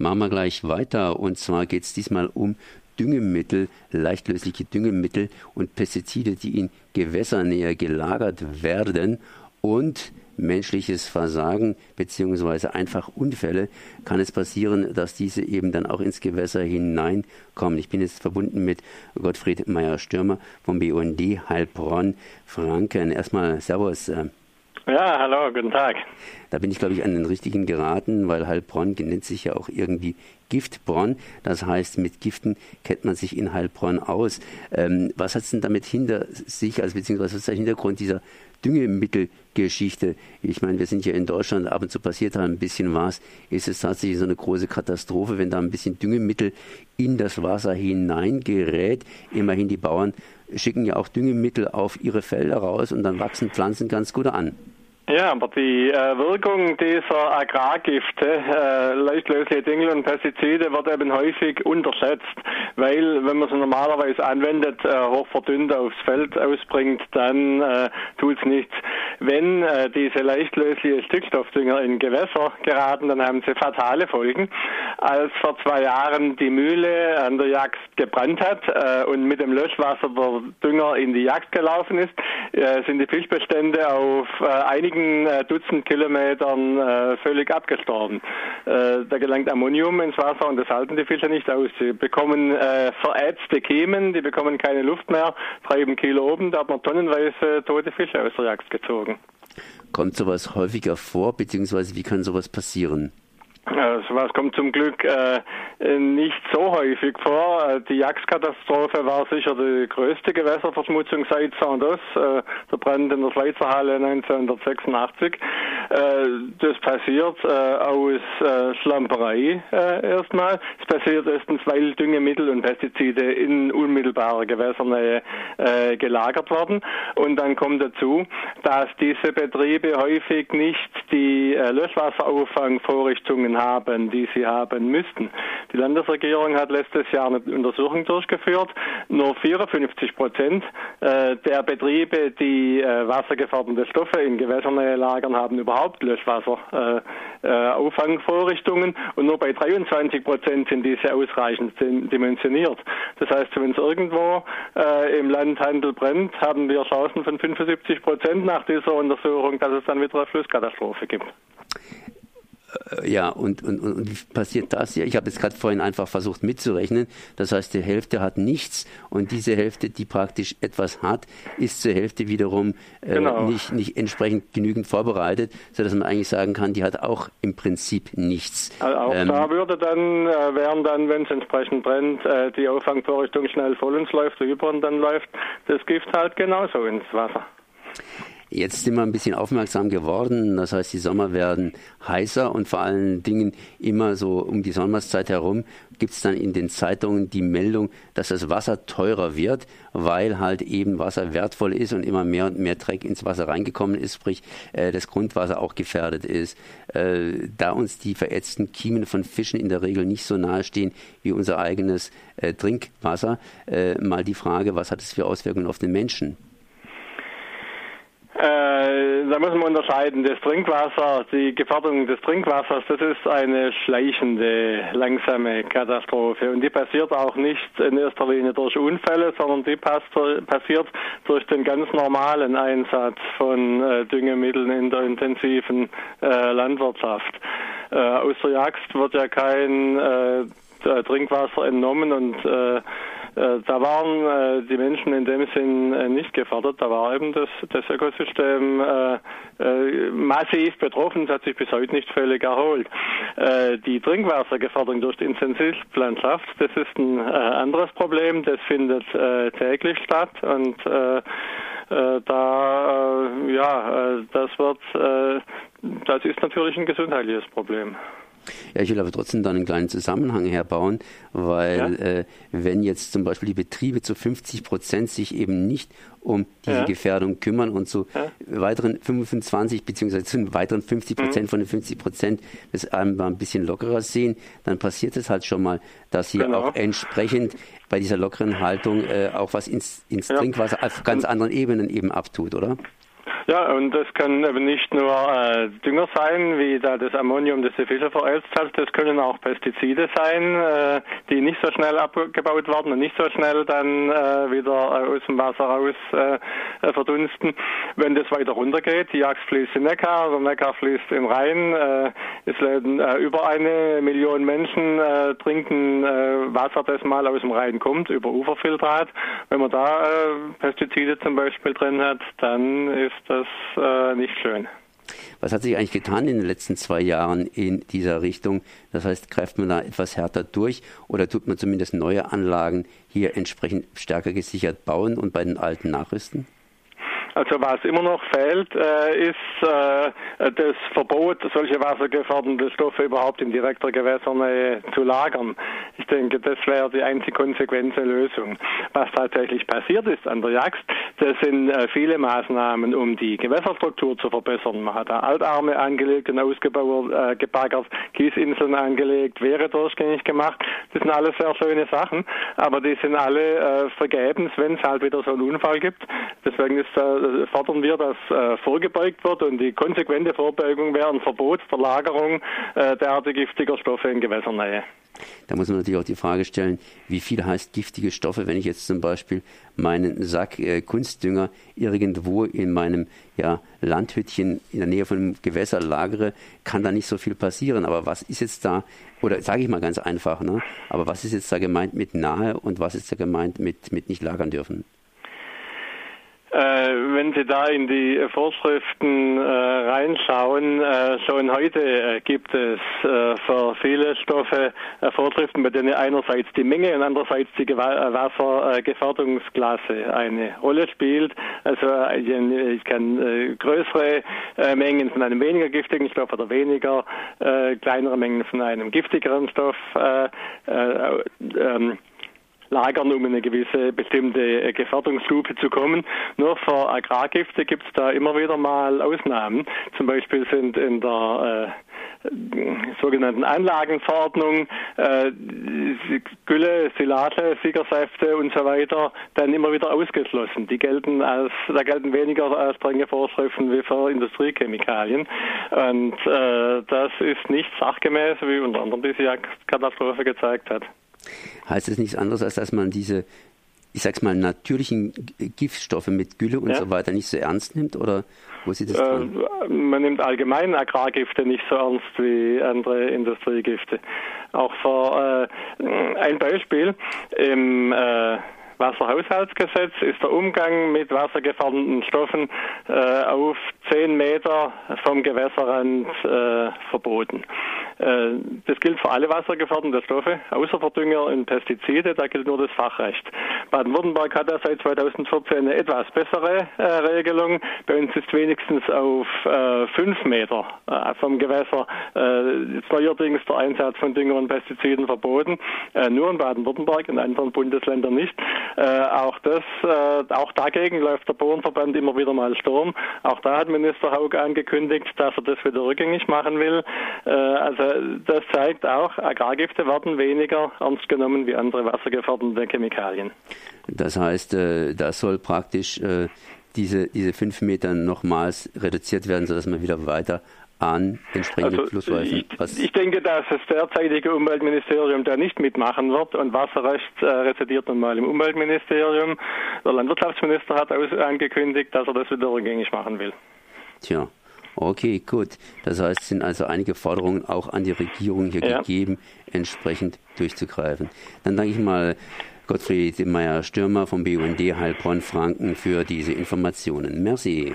Machen wir gleich weiter. Und zwar geht es diesmal um Düngemittel, leichtlösliche Düngemittel und Pestizide, die in Gewässernähe gelagert werden und menschliches Versagen beziehungsweise einfach Unfälle kann es passieren, dass diese eben dann auch ins Gewässer hineinkommen. Ich bin jetzt verbunden mit Gottfried Meyer-Stürmer vom BUND Heilbronn Franken. Erstmal Servus. Äh, ja, hallo, guten Tag. Da bin ich, glaube ich, an den richtigen geraten, weil Heilbronn nennt sich ja auch irgendwie Giftbronn. Das heißt, mit Giften kennt man sich in Heilbronn aus. Ähm, was hat es denn damit hinter sich, also beziehungsweise was ist der Hintergrund dieser Düngemittelgeschichte? Ich meine, wir sind ja in Deutschland, ab und zu passiert da ein bisschen was. Ist es tatsächlich so eine große Katastrophe, wenn da ein bisschen Düngemittel in das Wasser hineingerät? Immerhin die Bauern schicken ja auch Düngemittel auf ihre Felder raus und dann wachsen Pflanzen ganz gut an. Ja, aber die äh, Wirkung dieser Agrargifte, äh, leichtlösliche Dinge und Pestizide wird eben häufig unterschätzt, weil wenn man sie normalerweise anwendet, äh, hoch verdünnt aufs Feld ausbringt, dann äh, tut's nichts. Wenn äh, diese leichtlösliche Stickstoffdünger in Gewässer geraten, dann haben sie fatale Folgen. Als vor zwei Jahren die Mühle an der Jagd gebrannt hat äh, und mit dem Löschwasser der Dünger in die Jagd gelaufen ist, äh, sind die Fischbestände auf äh, einigen äh, Dutzend Kilometern äh, völlig abgestorben. Da gelangt Ammonium ins Wasser und das halten die Fische nicht aus. Sie bekommen verätzte Kiemen, die bekommen keine Luft mehr, treiben Kilo oben, da hat man tonnenweise tote Fische aus der Jagd gezogen. Kommt sowas häufiger vor, beziehungsweise wie kann sowas passieren? Sowas kommt zum Glück äh, nicht so häufig vor. Äh, die Jagdkatastrophe war sicher die größte Gewässerverschmutzung seit Sandos, äh, der Brand in der Schweizerhalle 1986. Äh, das passiert äh, aus äh, Schlamperei äh, erstmal. Es passiert erstens, weil Düngemittel und Pestizide in unmittelbarer Gewässernähe äh, gelagert werden. Und dann kommt dazu, dass diese Betriebe häufig nicht die äh, Löschwasserauffangvorrichtungen haben, die sie haben müssten. Die Landesregierung hat letztes Jahr eine Untersuchung durchgeführt. Nur 54 Prozent äh, der Betriebe, die äh, wassergefährdende Stoffe in Gewässernähe lagern, haben überhaupt Löschwasserauffangvorrichtungen und nur bei 23 Prozent sind diese ausreichend dimensioniert. Das heißt, wenn es irgendwo äh, im Land Handel brennt, haben wir Chancen von 75 Prozent nach dieser Untersuchung, dass es dann wieder eine Flusskatastrophe gibt. Äh, ja, und, und, und wie passiert das ja? Ich habe jetzt gerade vorhin einfach versucht mitzurechnen. Das heißt, die Hälfte hat nichts und diese Hälfte, die praktisch etwas hat, ist zur Hälfte wiederum äh, genau. nicht, nicht entsprechend genügend vorbereitet, sodass man eigentlich sagen kann, die hat auch im Prinzip nichts. Also auch ähm, da würde dann, äh, wären dann, wenn es entsprechend brennt, äh, die Auffangvorrichtung schnell voll ins läuft, über und dann läuft das Gift halt genauso ins Wasser. Jetzt sind wir ein bisschen aufmerksam geworden. Das heißt, die Sommer werden heißer und vor allen Dingen immer so um die Sommerszeit herum gibt es dann in den Zeitungen die Meldung, dass das Wasser teurer wird, weil halt eben Wasser wertvoll ist und immer mehr und mehr Dreck ins Wasser reingekommen ist, sprich äh, das Grundwasser auch gefährdet ist. Äh, da uns die verätzten Kiemen von Fischen in der Regel nicht so nahe stehen wie unser eigenes äh, Trinkwasser, mal die Frage, was hat es für Auswirkungen auf den Menschen? Äh, da muss man unterscheiden. Das Trinkwasser, die Gefährdung des Trinkwassers, das ist eine schleichende, langsame Katastrophe. Und die passiert auch nicht in erster Linie durch Unfälle, sondern die passiert durch den ganz normalen Einsatz von äh, Düngemitteln in der intensiven äh, Landwirtschaft. Äh, aus der Jagd wird ja kein äh, Trinkwasser entnommen und äh, da waren äh, die Menschen in dem Sinn äh, nicht gefährdet. Da war eben das, das Ökosystem äh, äh, massiv betroffen. Es hat sich bis heute nicht völlig erholt. Äh, die Trinkwassergefährdung durch die Intensivlandschaft, das ist ein äh, anderes Problem. Das findet äh, täglich statt und äh, äh, da, äh, ja, äh, das wird, äh, das ist natürlich ein gesundheitliches Problem. Ja, ich will aber trotzdem da einen kleinen Zusammenhang herbauen, weil ja? äh, wenn jetzt zum Beispiel die Betriebe zu 50 Prozent sich eben nicht um diese ja. Gefährdung kümmern und zu ja. weiteren 25 beziehungsweise zu weiteren 50 Prozent mhm. von den 50 Prozent das einmal ein bisschen lockerer sehen, dann passiert es halt schon mal, dass hier genau. auch entsprechend bei dieser lockeren Haltung äh, auch was ins, ins Trinkwasser auf ganz anderen Ebenen eben abtut, oder? Ja, und das können eben nicht nur äh, Dünger sein, wie da das Ammonium, das die Fische verätzt hat, das können auch Pestizide sein, äh, die nicht so schnell abgebaut werden und nicht so schnell dann äh, wieder aus dem Wasser raus äh, äh, verdunsten. Wenn das weiter runtergeht, die Jagd fließt in Neckar, der Neckar fließt in Rhein, äh, es leben äh, über eine Million Menschen äh, trinken äh, Wasser, das mal aus dem Rhein kommt, über Uferfiltrat. Wenn man da äh, Pestizide zum Beispiel drin hat, dann ist das äh, nicht schön. Was hat sich eigentlich getan in den letzten zwei Jahren in dieser Richtung? Das heißt, greift man da etwas härter durch oder tut man zumindest neue Anlagen hier entsprechend stärker gesichert bauen und bei den alten nachrüsten? Also was immer noch fehlt, äh, ist äh, das Verbot, solche wassergefährdenden Stoffe überhaupt in direkter Gewässernähe zu lagern. Ich denke, das wäre die einzig konsequente Lösung. Was tatsächlich passiert ist an der Jagd, das sind äh, viele Maßnahmen, um die Gewässerstruktur zu verbessern. Man hat da Altarme angelegt und ausgebaut, äh, gebaggert, Kiesinseln angelegt, Wehre durchgängig gemacht. Das sind alles sehr schöne Sachen, aber die sind alle äh, vergebens, wenn es halt wieder so einen Unfall gibt. Deswegen ist äh, äh, fordern wir, dass äh, vorgebeugt wird und die konsequente Vorbeugung wäre ein Verbot der Lagerung äh, derartig giftiger Stoffe in Gewässernähe. Da muss man natürlich auch die Frage stellen, wie viel heißt giftige Stoffe, wenn ich jetzt zum Beispiel meinen Sack äh, Kunstdünger irgendwo in meinem ja, Landhütchen in der Nähe von einem Gewässer lagere, kann da nicht so viel passieren. Aber was ist jetzt da, oder sage ich mal ganz einfach, ne? aber was ist jetzt da gemeint mit nahe und was ist da gemeint mit, mit nicht lagern dürfen? Äh, wenn Sie da in die Vorschriften äh, reinschauen, äh, schon heute gibt es für viele Stoffe Vorschriften, bei denen einerseits die Menge und andererseits die Wassergefährdungsklasse eine Rolle spielt. Also ich kann größere Mengen von einem weniger giftigen Stoff oder weniger kleinere Mengen von einem giftigeren Stoff ähm, lagern, um eine gewisse bestimmte äh, Gefährdungsstufe zu kommen. Nur für Agrargifte gibt es da immer wieder mal Ausnahmen. Zum Beispiel sind in der äh, sogenannten Anlagenverordnung äh, Gülle, Silate, Siegersäfte und so weiter dann immer wieder ausgeschlossen. Die gelten als, da gelten weniger als strenge Vorschriften wie für Industriechemikalien. Und äh, das ist nicht sachgemäß, wie unter anderem diese Katastrophe gezeigt hat heißt es nichts anderes, als dass man diese, ich sag's mal, natürlichen Giftstoffe mit Gülle und ja. so weiter nicht so ernst nimmt? Oder wo sieht das äh, dran? Man nimmt allgemein Agrargifte nicht so ernst wie andere Industriegifte. Auch für äh, ein Beispiel im äh, Wasserhaushaltsgesetz ist der Umgang mit wassergefährdenden Stoffen äh, auf 10 Meter vom Gewässerrand äh, verboten. Äh, das gilt für alle wassergefährdenden Stoffe, außer für Dünger und Pestizide, da gilt nur das Fachrecht. Baden-Württemberg hat ja seit 2014 eine etwas bessere äh, Regelung. Bei uns ist wenigstens auf äh, 5 Meter äh, vom Gewässer jetzt neuerdings der Einsatz von Dünger und Pestiziden verboten. nur in Baden-Württemberg, in anderen Bundesländern nicht. Auch das, auch dagegen läuft der Bauernverband immer wieder mal Sturm. Auch da hat Minister Haug angekündigt, dass er das wieder rückgängig machen will. Also das zeigt auch, Agrargifte werden weniger ernst genommen wie andere wassergefährdende Chemikalien. Das heißt, äh, das soll praktisch äh, diese, diese fünf Meter nochmals reduziert werden, sodass man wieder weiter an entsprechenden also, Flussläufen? Ich, ich, denke, dass das derzeitige Umweltministerium da nicht mitmachen wird und Wasserrecht äh, residiert nun mal im Umweltministerium. Der Landwirtschaftsminister hat angekündigt, dass er das wieder rückgängig machen will. Tja. Okay, gut. Das heißt, es sind also einige Forderungen auch an die Regierung hier ja. gegeben, entsprechend durchzugreifen. Dann danke ich mal Gottfried Meyer-Stürmer vom BUND Heilbronn-Franken für diese Informationen. Merci.